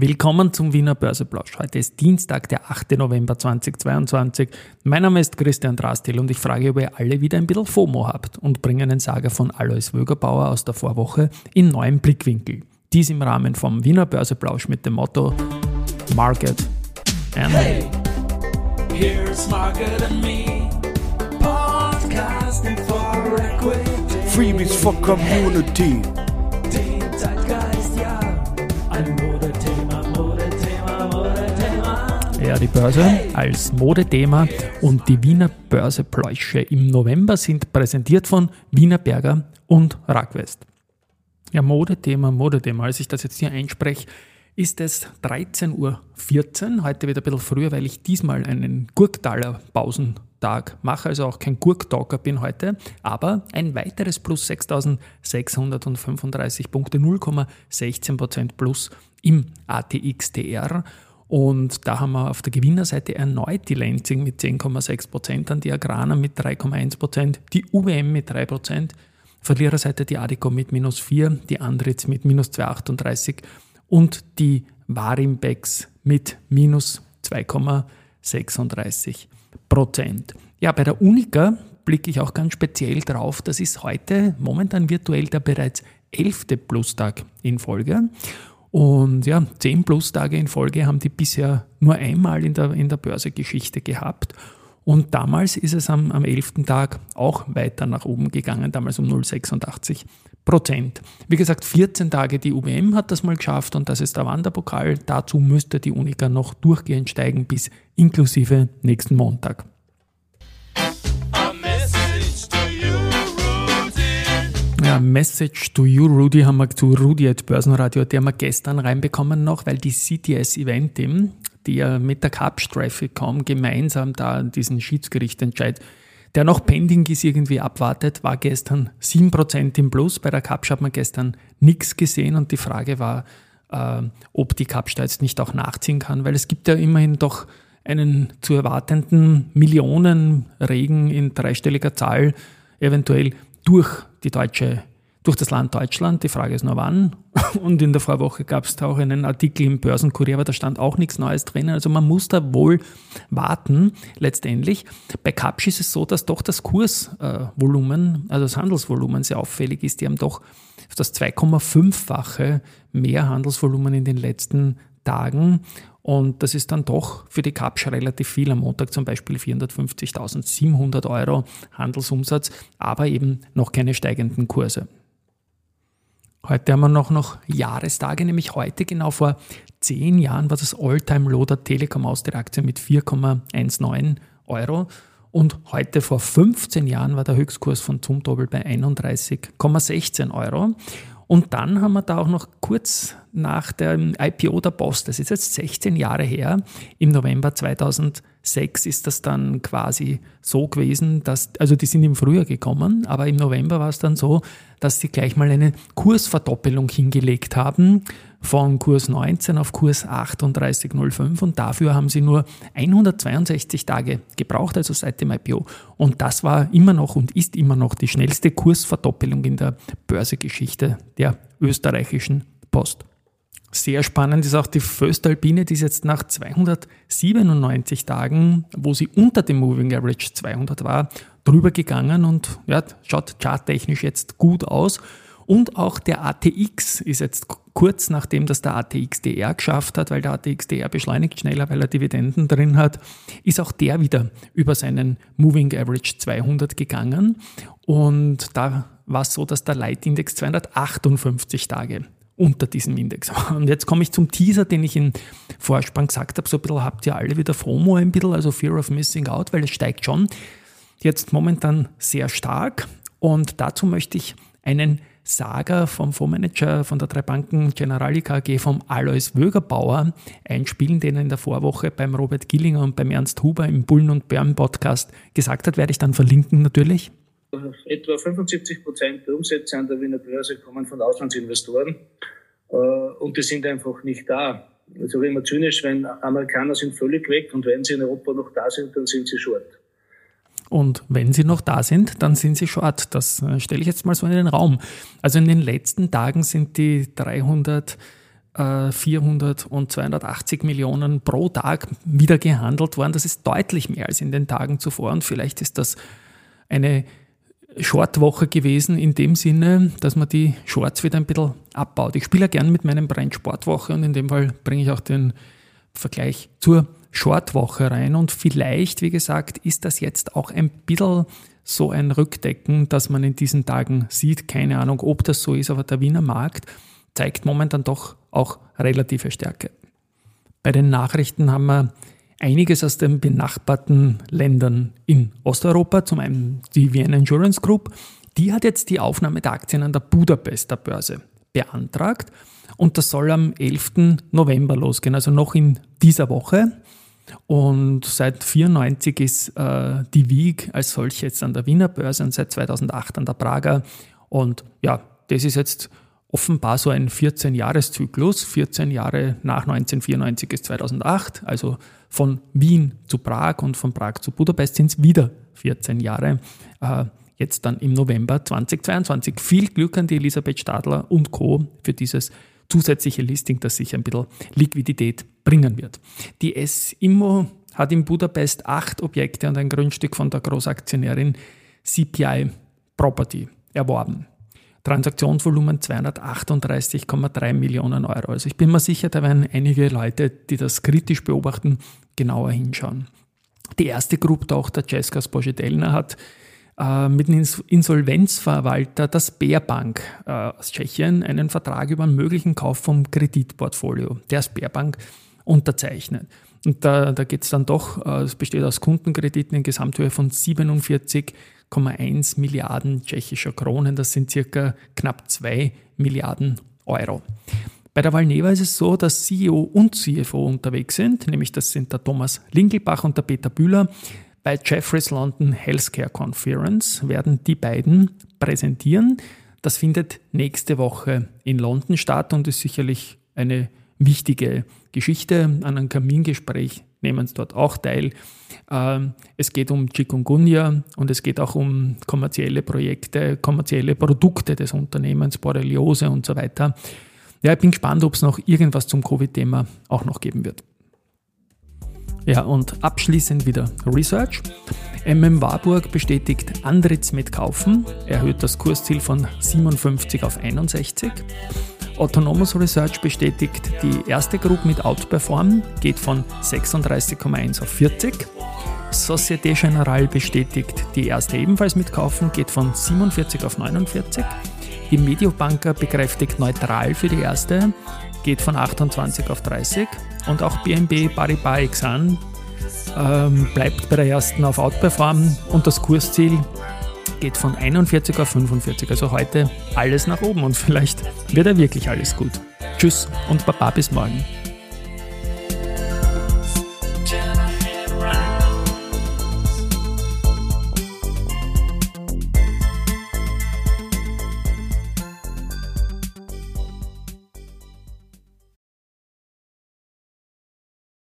Willkommen zum Wiener Börseplausch. Heute ist Dienstag, der 8. November 2022. Mein Name ist Christian Drastil und ich frage, ob ihr alle wieder ein bisschen FOMO habt und bringe einen Sager von Alois Wögerbauer aus der Vorwoche in neuen Blickwinkel. Dies im Rahmen vom Wiener Börseplausch mit dem Motto Market and Hey, here's Market and Me, podcasting for equity. Freebies for Community. Ja, die Börse als Modethema und die Wiener Börsepläusche im November sind präsentiert von Wiener Berger und Rackwest. Ja, Modethema, Modethema. Als ich das jetzt hier einspreche, ist es 13.14 Uhr. Heute wieder ein bisschen früher, weil ich diesmal einen Gurktaler Pausentag mache, also auch kein Gurktalker bin heute, aber ein weiteres Plus 6.635 Punkte, 0,16% Plus im ATXTR und da haben wir auf der Gewinnerseite erneut die Lenzing mit 10,6%, dann die Agrana mit 3,1%, die UWM mit 3%, Verliererseite die Adico mit minus 4, die Andritz mit minus 2,38 und die Warimbex mit minus 2,36% Ja, bei der Unica blicke ich auch ganz speziell drauf. Das ist heute momentan virtuell der bereits elfte Plustag in Folge. Und ja, zehn Plus-Tage in Folge haben die bisher nur einmal in der, in der Börsegeschichte gehabt. Und damals ist es am, am 11. Tag auch weiter nach oben gegangen, damals um 0,86 Prozent. Wie gesagt, 14 Tage die UBM hat das mal geschafft und das ist der Wanderpokal. Dazu müsste die Unica noch durchgehend steigen bis inklusive nächsten Montag. Message to you, Rudy, haben wir zu Rudy at Börsenradio, die haben wir gestern reinbekommen noch, weil die CTS Event die ja mit der Cup-Streife gemeinsam da diesen Schiedsgerichtentscheid, der noch pending ist, irgendwie abwartet, war gestern 7% im Plus. Bei der Cup hat man gestern nichts gesehen und die Frage war, äh, ob die Cup jetzt nicht auch nachziehen kann, weil es gibt ja immerhin doch einen zu erwartenden Millionenregen in dreistelliger Zahl eventuell durch die deutsche, durch das Land Deutschland. Die Frage ist nur wann. Und in der Vorwoche gab es da auch einen Artikel im Börsenkurier, aber da stand auch nichts Neues drin. Also man muss da wohl warten letztendlich. Bei Kapsch ist es so, dass doch das Kursvolumen, also das Handelsvolumen sehr auffällig ist. Die haben doch das 2,5-fache mehr Handelsvolumen in den letzten Tagen und das ist dann doch für die Kapsch relativ viel. Am Montag zum Beispiel 450.700 Euro Handelsumsatz, aber eben noch keine steigenden Kurse. Heute haben wir noch, noch Jahrestage, nämlich heute genau vor zehn Jahren war das All-Time-Low der Telekom aus der Aktie mit 4,19 Euro. Und heute vor 15 Jahren war der Höchstkurs von Zumtobel bei 31,16 Euro. Und dann haben wir da auch noch kurz nach dem IPO der Post, das ist jetzt 16 Jahre her, im November 2006 ist das dann quasi so gewesen, dass, also die sind im Frühjahr gekommen, aber im November war es dann so, dass sie gleich mal eine Kursverdoppelung hingelegt haben von Kurs 19 auf Kurs 38,05 und dafür haben sie nur 162 Tage gebraucht, also seit dem IPO. Und das war immer noch und ist immer noch die schnellste Kursverdoppelung in der Börsegeschichte der österreichischen Post. Sehr spannend ist auch die Föstalpine, die ist jetzt nach 297 Tagen, wo sie unter dem Moving Average 200 war, drüber gegangen und ja, schaut charttechnisch jetzt gut aus. Und auch der ATX ist jetzt kurz nachdem das der ATXDR geschafft hat, weil der ATXDR beschleunigt schneller, weil er Dividenden drin hat, ist auch der wieder über seinen Moving Average 200 gegangen. Und da war es so, dass der Leitindex 258 Tage unter diesem Index. Und jetzt komme ich zum Teaser, den ich in Vorspann gesagt habe. So ein bisschen habt ihr alle wieder FOMO ein bisschen, also Fear of Missing Out, weil es steigt schon jetzt momentan sehr stark. Und dazu möchte ich einen Saga vom Fondsmanager von der drei Banken Generali KG vom Alois Wögerbauer einspielen, den er in der Vorwoche beim Robert Gillinger und beim Ernst Huber im Bullen und Bären Podcast gesagt hat, werde ich dann verlinken natürlich. Etwa 75 Prozent der Umsätze an der Wiener Börse kommen von Auslandsinvestoren äh, und die sind einfach nicht da. Ich sage immer zynisch, wenn Amerikaner sind völlig weg und wenn sie in Europa noch da sind, dann sind sie short. Und wenn sie noch da sind, dann sind sie short. Das äh, stelle ich jetzt mal so in den Raum. Also in den letzten Tagen sind die 300 400 äh, und 280 Millionen pro Tag wieder gehandelt worden. Das ist deutlich mehr als in den Tagen zuvor und vielleicht ist das eine Shortwoche gewesen in dem Sinne, dass man die Shorts wieder ein bisschen abbaut. Ich spiele ja gern mit meinem Brand Sportwoche und in dem Fall bringe ich auch den Vergleich zur Shortwoche rein und vielleicht, wie gesagt, ist das jetzt auch ein bisschen so ein Rückdecken, das man in diesen Tagen sieht. Keine Ahnung, ob das so ist, aber der Wiener Markt zeigt momentan doch auch relative Stärke. Bei den Nachrichten haben wir einiges aus den benachbarten Ländern in Osteuropa, zum einen die Vienna Insurance Group, die hat jetzt die Aufnahme der Aktien an der Budapester Börse beantragt und das soll am 11. November losgehen, also noch in dieser Woche. Und seit 1994 ist äh, die WIG als solche jetzt an der Wiener Börse und seit 2008 an der Prager. Und ja, das ist jetzt offenbar so ein 14-Jahres-Zyklus. 14 Jahre nach 1994 ist 2008, also von Wien zu Prag und von Prag zu Budapest sind es wieder 14 Jahre. Äh, jetzt dann im November 2022. Viel Glück an die Elisabeth Stadler und Co. für dieses zusätzliche Listing, das sicher ein bisschen Liquidität bringen wird. Die S-Immo hat in Budapest acht Objekte und ein Grundstück von der Großaktionärin CPI Property erworben. Transaktionsvolumen 238,3 Millionen Euro. Also ich bin mir sicher, da werden einige Leute, die das kritisch beobachten, genauer hinschauen. Die erste Grupptochter Cesca Spojedelna hat äh, mit dem Insolvenzverwalter der Sperbank äh, aus Tschechien einen Vertrag über einen möglichen Kauf vom Kreditportfolio der Sperbank unterzeichnet. Und da, da geht es dann doch, äh, es besteht aus Kundenkrediten in Gesamthöhe von 47,1 Milliarden tschechischer Kronen. Das sind circa knapp 2 Milliarden Euro. Bei der Valneva ist es so, dass CEO und CFO unterwegs sind, nämlich das sind der Thomas Lingelbach und der Peter Bühler. Bei Jeffreys London Healthcare Conference werden die beiden präsentieren. Das findet nächste Woche in London statt und ist sicherlich eine wichtige Geschichte. An einem Kamingespräch nehmen dort auch teil. Ähm, es geht um Chikungunya und es geht auch um kommerzielle Projekte, kommerzielle Produkte des Unternehmens, Borreliose und so weiter. Ja, ich bin gespannt, ob es noch irgendwas zum Covid-Thema auch noch geben wird. Ja, und abschließend wieder Research. MM Warburg bestätigt Andritz mit Kaufen, erhöht das Kursziel von 57 auf 61. Autonomous Research bestätigt die erste Group mit Outperform, geht von 36,1 auf 40. Societe Generale bestätigt die erste ebenfalls mit Kaufen, geht von 47 auf 49. Die Mediobanker bekräftigt neutral für die erste, geht von 28 auf 30. Und auch BNB Paribas Exan ähm, bleibt bei der ersten auf Outperform und das Kursziel geht von 41 auf 45. Also heute alles nach oben und vielleicht wird ja wirklich alles gut. Tschüss und Baba bis morgen.